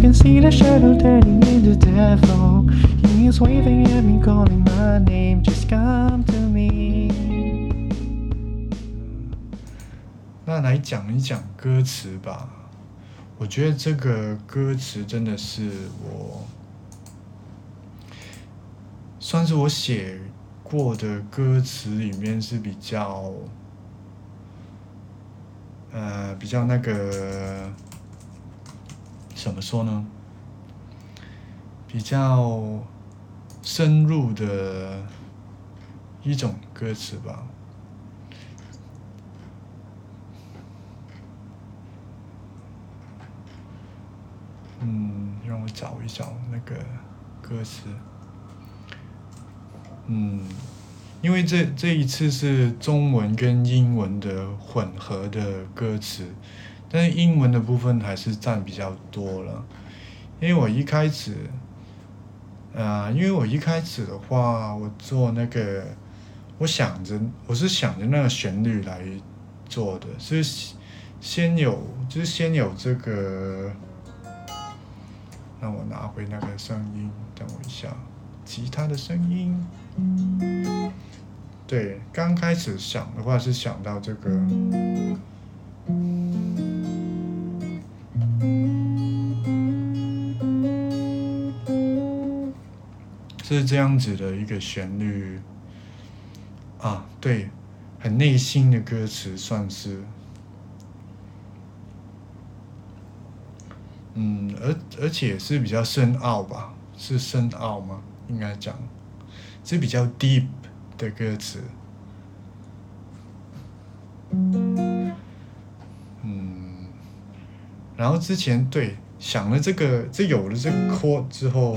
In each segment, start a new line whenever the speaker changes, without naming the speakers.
Can see the shadow turning into devil. He's waving at me, calling my name. Just come to me. 那来讲一讲歌词吧。我觉得这个歌词真的是我，算是我写过的歌词里面是比较，呃，比较那个，怎么说呢？比较深入的一种歌词吧。嗯，让我找一找那个歌词。嗯，因为这这一次是中文跟英文的混合的歌词，但是英文的部分还是占比较多了。因为我一开始，啊，因为我一开始的话，我做那个，我想着我是想着那个旋律来做的，是先有就是先有这个。让我拿回那个声音，等我一下，吉他的声音。对，刚开始想的话是想到这个，是这样子的一个旋律。啊，对，很内心的歌词，算是。嗯，而而且是比较深奥吧？是深奥吗？应该讲是比较 deep 的歌词。然后之前对想了这个，这有了这个 chord 之后，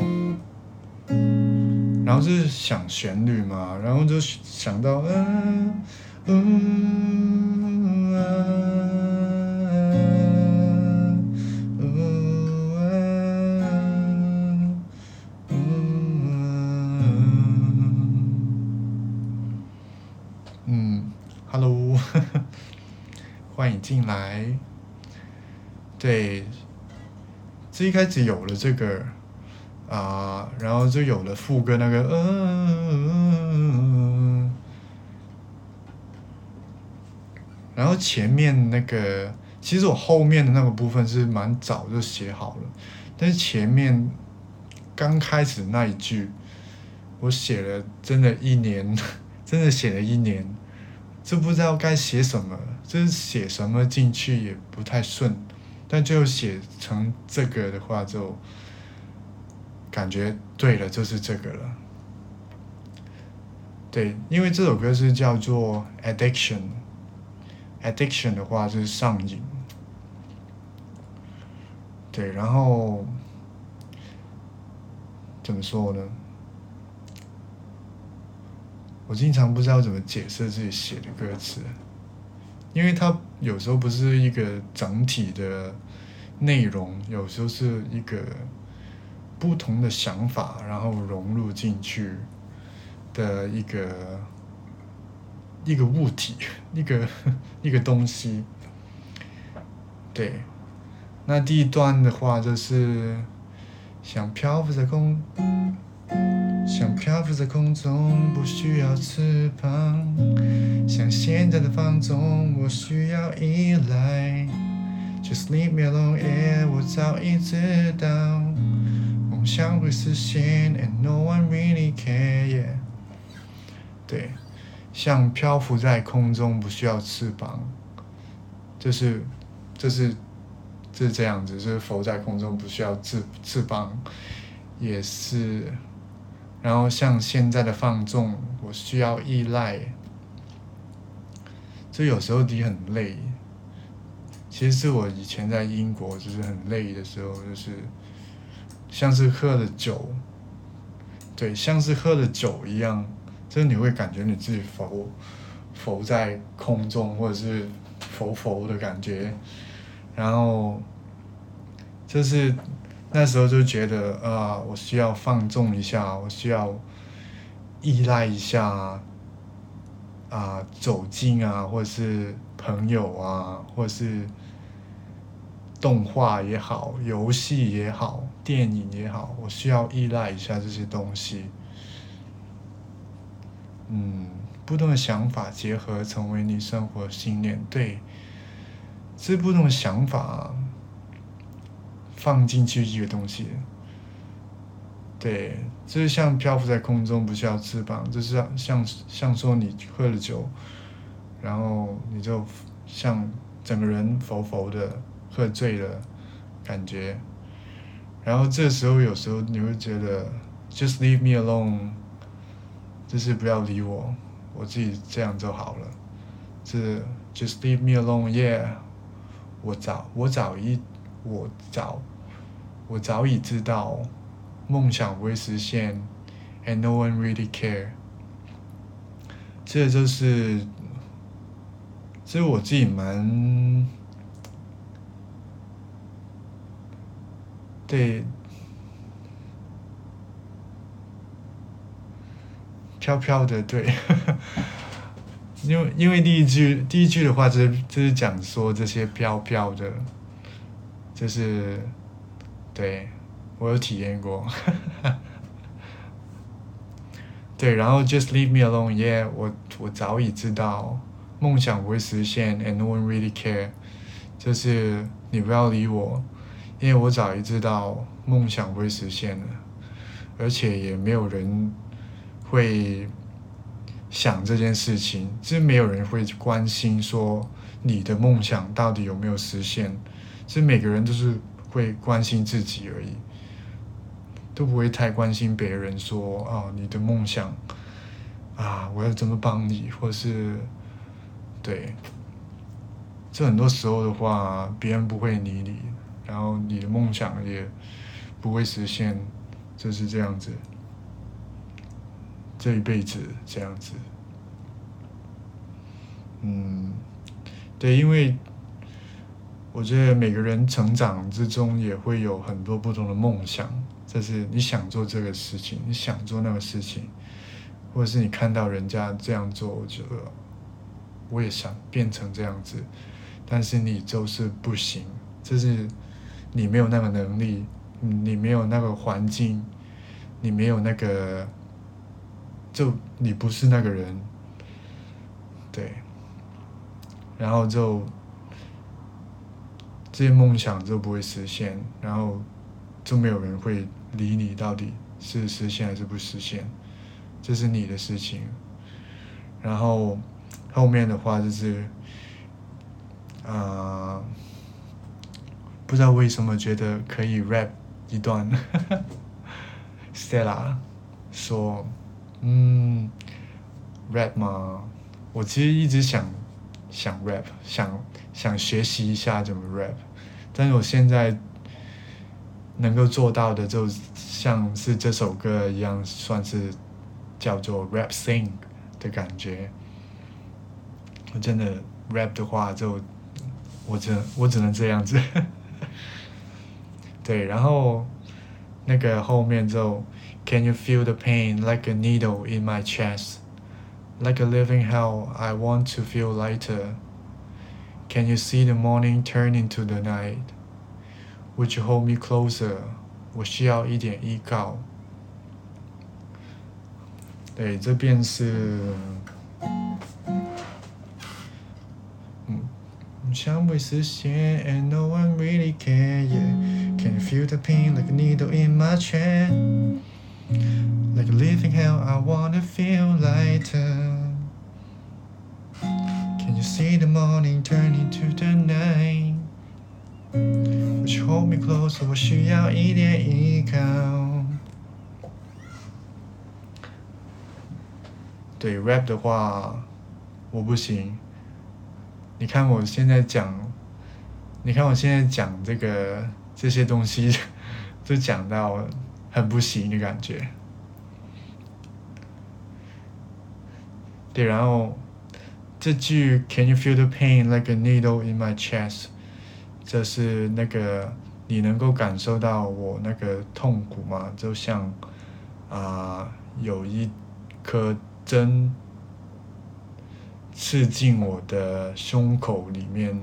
然后就是想旋律嘛，然后就想到嗯嗯。进来，对，这一开始有了这个啊，然后就有了副歌那个嗯，然后前面那个，其实我后面的那个部分是蛮早就写好了，但是前面刚开始那一句，我写了真的一年，真的写了一年。就不知道该写什么，就是写什么进去也不太顺，但最后写成这个的话，就感觉对了，就是这个了。对，因为这首歌是叫做 addiction，addiction 的话就是上瘾。对，然后怎么说呢？我经常不知道怎么解释自己写的歌词，因为它有时候不是一个整体的内容，有时候是一个不同的想法，然后融入进去的一个一个物体，一个 一个东西。对，那第一段的话就是像漂浮在空。像漂浮在空中，不需要翅膀。像现在的放纵，我需要依赖。Just leave me alone, yeah，我早已知道，梦想会实现，and no one really care, yeah。对，像漂浮在空中，不需要翅膀，就是，就是，就是这样子，就是浮在空中，不需要翅翅膀，也是。然后像现在的放纵，我需要依赖，就有时候你很累。其实是我以前在英国就是很累的时候，就是像是喝了酒，对，像是喝了酒一样，就是你会感觉你自己浮浮在空中，或者是浮浮的感觉，然后就是那时候就觉得啊，我需要放纵一下，我需要依赖一下啊，走近啊，或者是朋友啊，或者是。动画也好，游戏也好，电影也好，我需要依赖一下这些东西。嗯，不同的想法结合成为你生活信念，对，这不同的想法放进去一个东西，对，就是像漂浮在空中不需要翅膀，就是像像说你喝了酒，然后你就像整个人浮浮的。喝醉了，感觉，然后这时候有时候你会觉得，just leave me alone，就是不要理我，我自己这样就好了，是 just leave me alone，yeah，我早我早一我早我早已知道，梦想不会实现，and no one really care，这就是，其实我自己蛮。对，飘飘的对，因为因为第一句第一句的话，就是就是讲说这些飘飘的，就是对我有体验过，对，然后 just leave me alone，yeah，我我早已知道梦想不会实现，and no one really care，就是你不要理我。因为我早已知道梦想不会实现了，而且也没有人会想这件事情，其实没有人会关心说你的梦想到底有没有实现，其实每个人都是会关心自己而已，都不会太关心别人说哦你的梦想啊我要怎么帮你，或是对，这很多时候的话别人不会理你。然后你的梦想也不会实现，就是这样子，这一辈子这样子。嗯，对，因为我觉得每个人成长之中也会有很多不同的梦想，就是你想做这个事情，你想做那个事情，或者是你看到人家这样做，我觉得我也想变成这样子，但是你就是不行，这是。你没有那个能力，你没有那个环境，你没有那个，就你不是那个人，对，然后就这些梦想就不会实现，然后就没有人会理你到底是实现还是不实现，这是你的事情，然后后面的话就是，啊。不知道为什么觉得可以 rap 一段，Stella 说，嗯，rap 吗？我其实一直想想 rap，想想学习一下怎么 rap，但是我现在能够做到的，就像是这首歌一样，算是叫做 rap sing 的感觉。我真的 rap 的话，就我只我只能这样子。对，然后那个后面就，Can you feel the pain like a needle in my chest, like a living hell? I want to feel lighter. Can you see the morning turn into the night? Would you hold me closer? 我需要一点依靠。对，这边是。 想会实现，and no one really care. Yeah, can you feel the pain like a needle in my chest? Like a living hell, I wanna feel lighter. Can you see the morning turn into the night? Would you hold me closer? 我需要一点依靠。对 rap 的话，我不行。 你看，我现在讲。你看，我现在讲这个这些东西都讲到很不行的感觉。对，然后这句 CAN YOU FEEL THE PAIN LIKE A NEEDLE IN MY CHEST？这是那个你能够感受到我那个痛苦吗？就像啊，有一颗针。刺进我的胸口里面。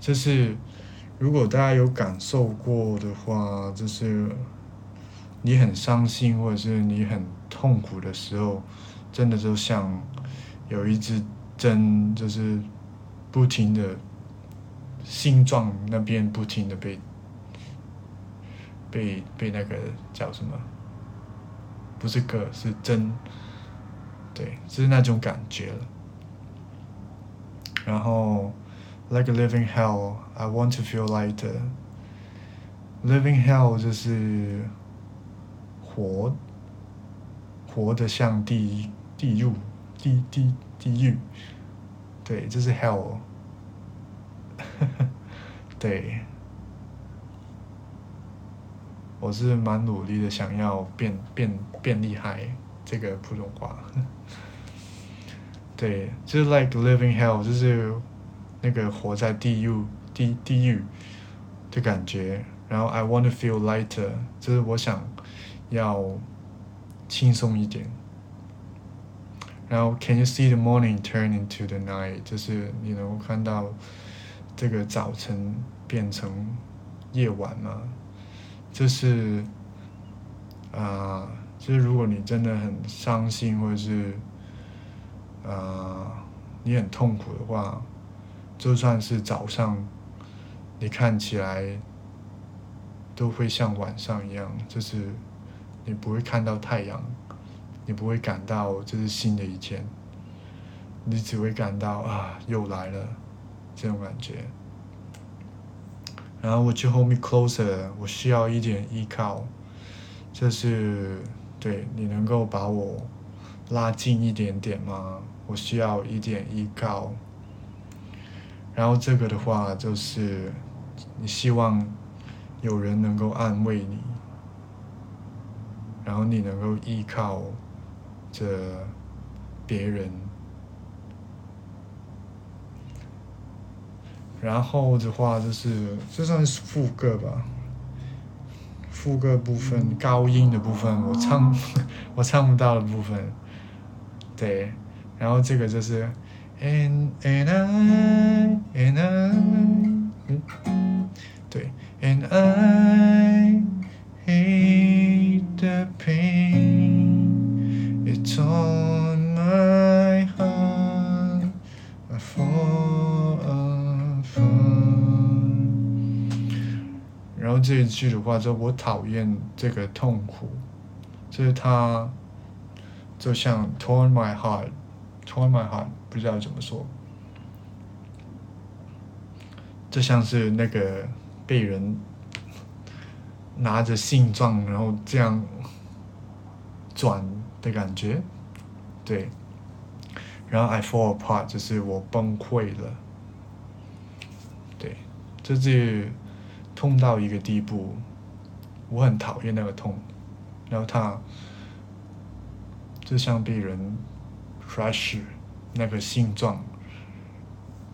这是如果大家有感受过的话，就是你很伤心或者是你很痛苦的时候，真的就像有一支针，就是不停的。心脏那边不停的被被被那个叫什么？不是个是针，对，就是那种感觉了。然后，like a living hell, I want to feel lighter. Living hell 就是活活的像地地狱地地地狱，对，这是 hell。对，我是蛮努力的，想要变变变厉害这个普通话。对，就是 like living hell，就是那个活在地狱地地狱的感觉。然后 I want to feel lighter，就是我想要轻松一点。然后 Can you see the morning turn into the night？就是你能够看到。这个早晨变成夜晚吗？就是，啊，就是如果你真的很伤心，或者是，啊，你很痛苦的话，就算是早上，你看起来都会像晚上一样，就是你不会看到太阳，你不会感到这是新的一天，你只会感到啊，又来了。这种感觉，然后我去 hold me closer，我需要一点依靠，就是对你能够把我拉近一点点吗？我需要一点依靠。然后这个的话就是你希望有人能够安慰你，然后你能够依靠着别人。然后的话就是，这算是副歌吧。副歌部分高音的部分，我唱 我唱不到的部分，对。然后这个就是 and and I and I，这一句的话，就我讨厌这个痛苦，就是它，就像 torn my heart，torn my heart，不知道怎么说，就像是那个被人拿着信状，然后这样转的感觉，对。然后 I fall apart，就是我崩溃了，对，这是。痛到一个地步，我很讨厌那个痛，然后它就像被人 crush 那个心脏，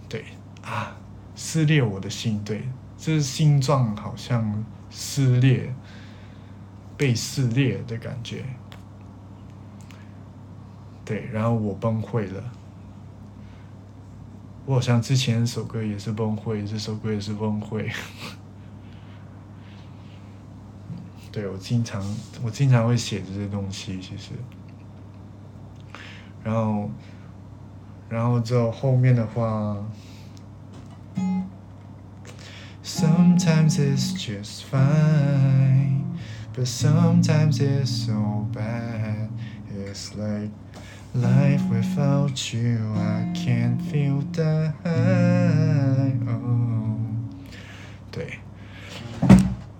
对。啊，撕裂我的心，对，这心脏好像撕裂，被撕裂的感觉，对，然后我崩溃了，我好像之前首歌也是崩溃，这首歌也是崩溃。对，我经常我经常会写这些东西，其实，然后，然后之后后面的话，Sometimes it's just fine, but sometimes it's so bad. It's like life without you, I can't feel the high. Oh，对，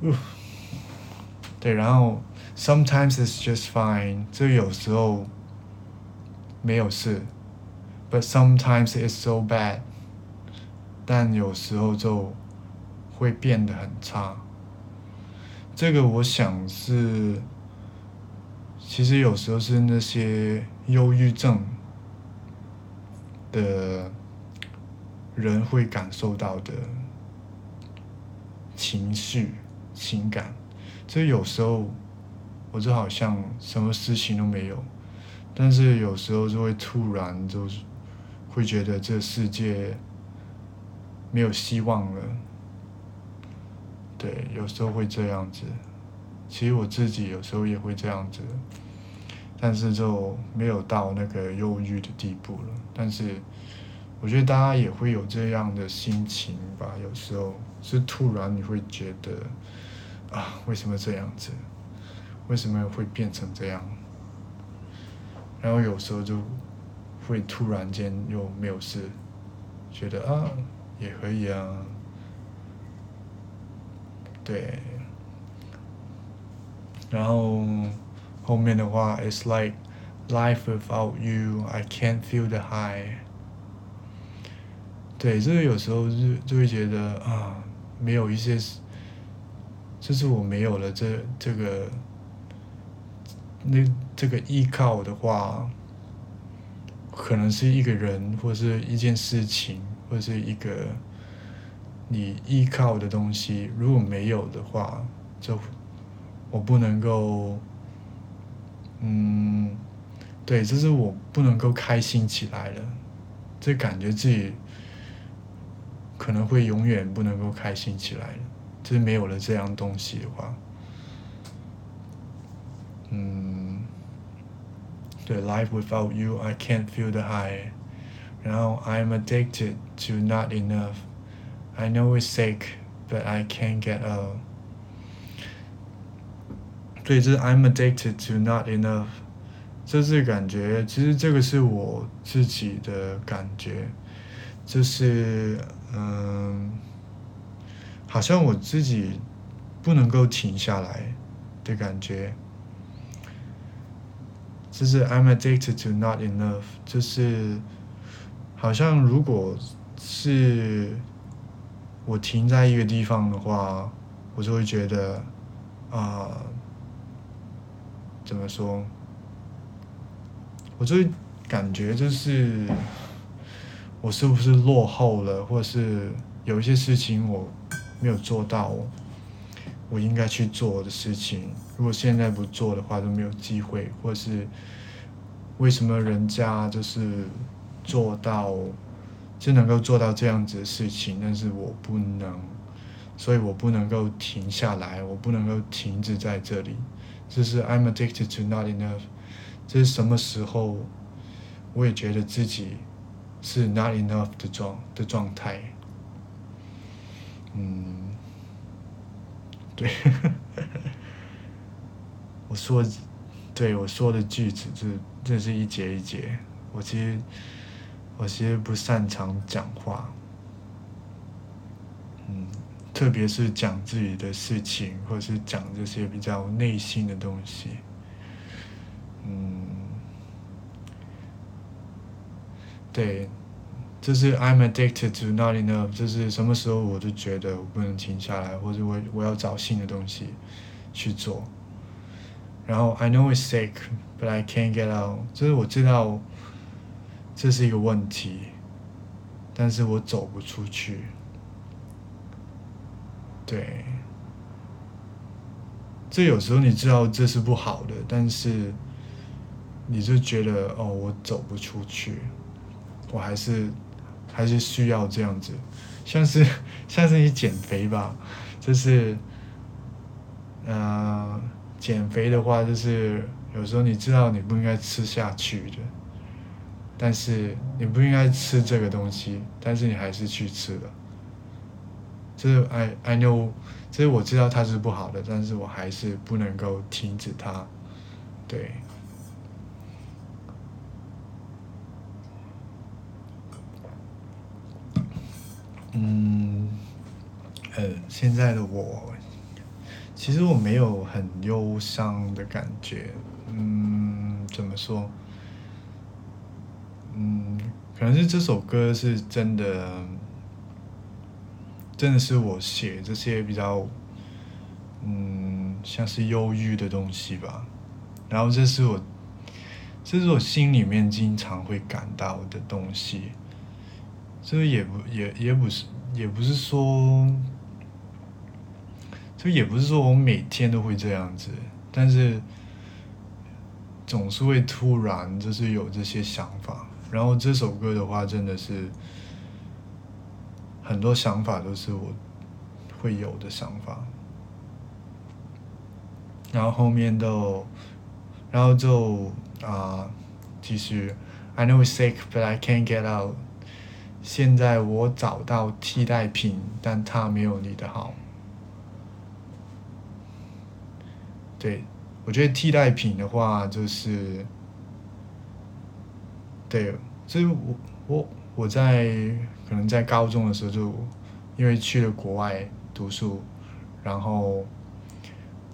呜。对，然后 sometimes it's just fine，这有时候没有事，but sometimes it's so bad，但有时候就会变得很差。这个我想是其实有时候是那些忧郁症的人会感受到的情绪、情感。这有时候我就好像什么事情都没有，但是有时候就会突然就是会觉得这世界没有希望了。对，有时候会这样子。其实我自己有时候也会这样子，但是就没有到那个忧郁的地步了。但是我觉得大家也会有这样的心情吧。有时候是突然你会觉得啊，为什么这样子？为什么会变成这样？然后有时候就会突然间又没有事，觉得啊，也可以啊。对，然后后面的话，It's like life without you, I can't feel the high。对，这个有时候就就会觉得啊，没有一些，就是我没有了这这个，那这个依靠的话，可能是一个人，或是一件事情，或是一个。你依靠的东西如果没有的话，就我不能够，嗯，对，就是我不能够开心起来了，这感觉自己可能会永远不能够开心起来了，就是没有了这样东西的话，嗯，对，Life without you, I can't feel the high，然后 I'm addicted to not enough。I know it's sick, but I can't get out. 对，这是 I'm addicted to not enough。这是感觉，其实这个是我自己的感觉，就是嗯，好像我自己不能够停下来的感觉。就是 I'm addicted to not enough，就是好像如果是。我停在一个地方的话，我就会觉得，啊，怎么说？我就感觉就是，我是不是落后了，或者是有一些事情我没有做到，我应该去做的事情，如果现在不做的话，都没有机会，或是为什么人家就是做到？就能够做到这样子的事情，但是我不能，所以我不能够停下来，我不能够停止在这里。这是 I'm addicted to not enough。这是什么时候，我也觉得自己是 not enough 的状的状态。嗯，对，我说，对我说的句子，这这是一节一节。我其实。我其实不擅长讲话，嗯，特别是讲自己的事情，或者是讲这些比较内心的东西，嗯，对，就是 I'm addicted to not enough，就是什么时候我就觉得我不能停下来，或者我我要找新的东西去做，然后 I know it's sick，but I can't get out，就是我知道。这是一个问题，但是我走不出去。对，这有时候你知道这是不好的，但是你就觉得哦，我走不出去，我还是还是需要这样子，像是 像是你减肥吧，就是，呃，减肥的话，就是有时候你知道你不应该吃下去的。但是你不应该吃这个东西，但是你还是去吃了。就是 I I know，就是我知道它是不好的，但是我还是不能够停止它。对。嗯，呃，现在的我，其实我没有很忧伤的感觉。嗯，怎么说？嗯，可能是这首歌是真的，真的是我写这些比较，嗯，像是忧郁的东西吧。然后这是我，这是我心里面经常会感到的东西。这也不也也不是也不是说，这也不是说我每天都会这样子，但是总是会突然就是有这些想法。然后这首歌的话，真的是很多想法都是我会有的想法。然后后面都，然后就啊，继续，I know it's sick, but I can't get out。现在我找到替代品，但它没有你的好。对，我觉得替代品的话就是。对，所以我我我在可能在高中的时候就因为去了国外读书，然后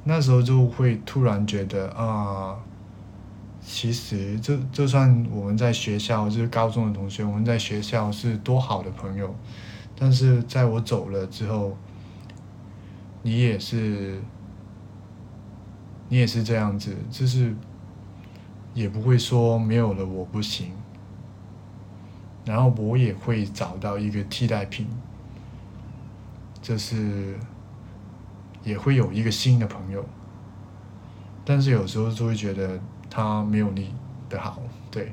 那时候就会突然觉得啊，其实就就算我们在学校就是高中的同学，我们在学校是多好的朋友，但是在我走了之后，你也是你也是这样子，就是也不会说没有了我不行。然后我也会找到一个替代品，就是也会有一个新的朋友，但是有时候就会觉得他没有你的好，对，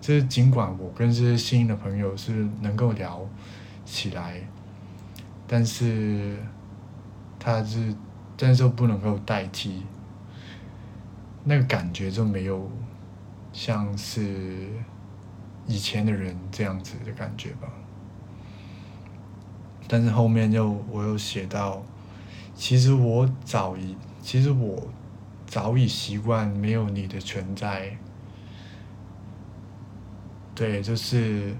这尽管我跟这些新的朋友是能够聊起来，但是他是，但是不能够代替，那个感觉就没有像是。以前的人这样子的感觉吧，但是后面又我又写到，其实我早已，其实我早已习惯没有你的存在。对，就是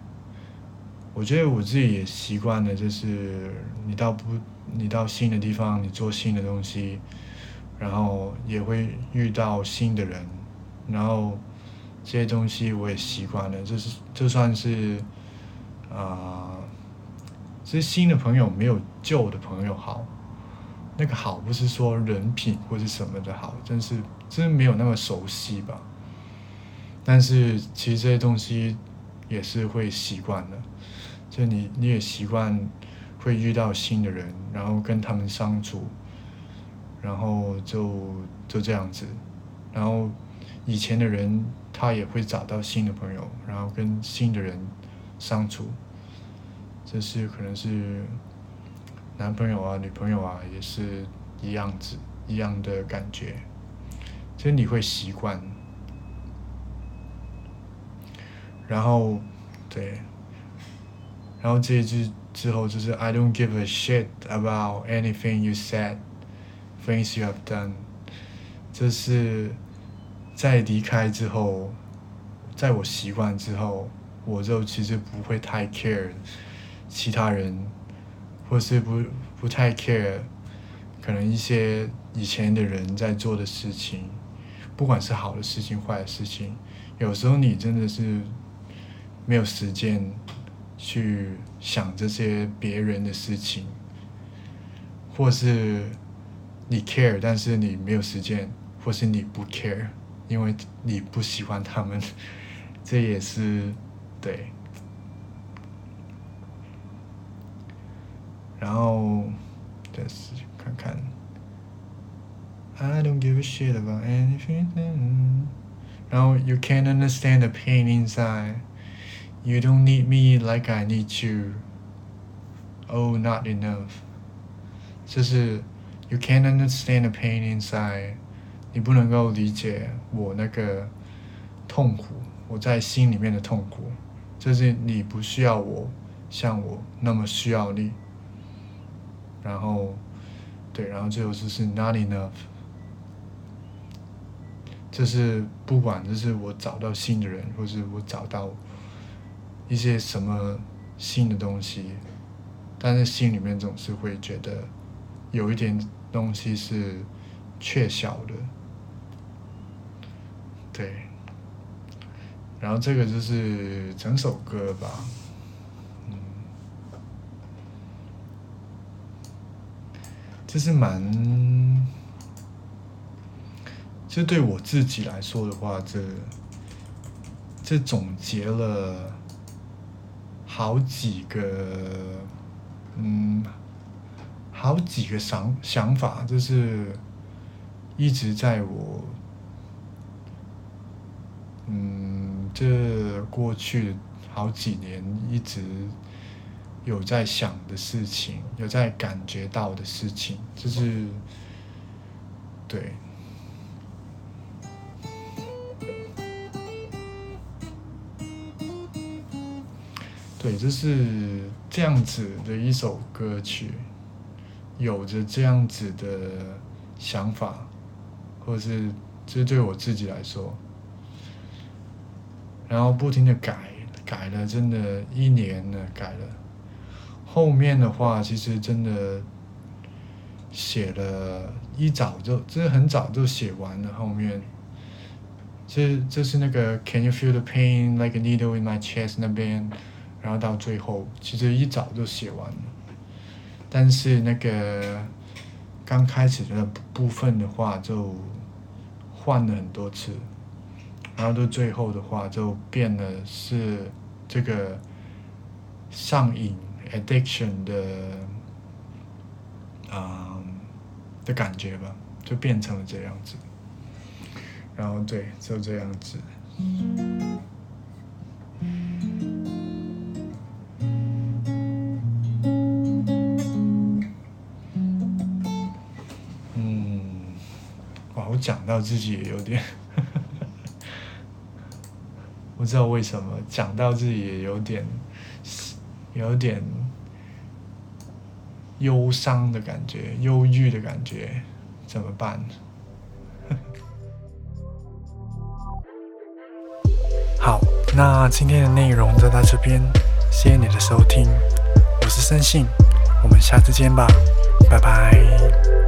我觉得我自己也习惯了，就是你到不，你到新的地方，你做新的东西，然后也会遇到新的人，然后。这些东西我也习惯了，就是就算是，啊，这新的朋友没有旧的朋友好，那个好不是说人品或者什么的好，真是真没有那么熟悉吧。但是其实这些东西也是会习惯的，就你你也习惯会遇到新的人，然后跟他们相处，然后就就这样子，然后以前的人。他也会找到新的朋友，然后跟新的人相处，这是可能是男朋友啊、女朋友啊，也是一样子一样的感觉，其实你会习惯。然后，对，然后这一句之后就是 I don't give a shit about anything you said, things you have done，这是。在离开之后，在我习惯之后，我就其实不会太 care 其他人，或是不不太 care 可能一些以前的人在做的事情，不管是好的事情坏的事情，有时候你真的是没有时间去想这些别人的事情，或是你 care，但是你没有时间，或是你不 care。因为你不喜欢他们，这也是对。然后再试看看。I don't give a shit about anything。然后 You can't understand the pain inside. You don't need me like I need you. Oh, not enough. 就是 You can't understand the pain inside. 你不能够理解我那个痛苦，我在心里面的痛苦，就是你不需要我，像我那么需要你。 然后，对，然后最后就是 not enough，就是不管就是我找到新的人，或是我找到一些什么新的东西，但是心里面总是会觉得有一点东西是缺少的。对，然后这个就是整首歌吧，这是蛮，这对我自己来说的话，这这总结了好几个，嗯，好几个想想法，就是一直在我，嗯，这过去好几年一直有在想的事情，有在感觉到的事情，就是对。对，就是这样子的一首歌曲，有着这样子的想法，或者是这对我自己来说，然后不停的改，改了，真的一年了，改了。后面的话，其实真的写了一早就，真的很早就写完了。后面，这这是那个 Can you feel the pain like a needle in my chest 那边。然后到最后，其实一早就写完了，但是那个刚开始的部分的话，就换了很多次，然后到最后的话，就变了是这个上瘾 addiction 的啊的感觉吧，就变成了这样子。然后对，就这样子。嗯，哇，我讲到自己也有点，不知道为什么讲到自己也有点，有点忧伤的感觉，忧郁的感觉，怎么办？好，那今天的内容就到这边，谢谢你的收听，我是森信，我们下次见吧，拜拜。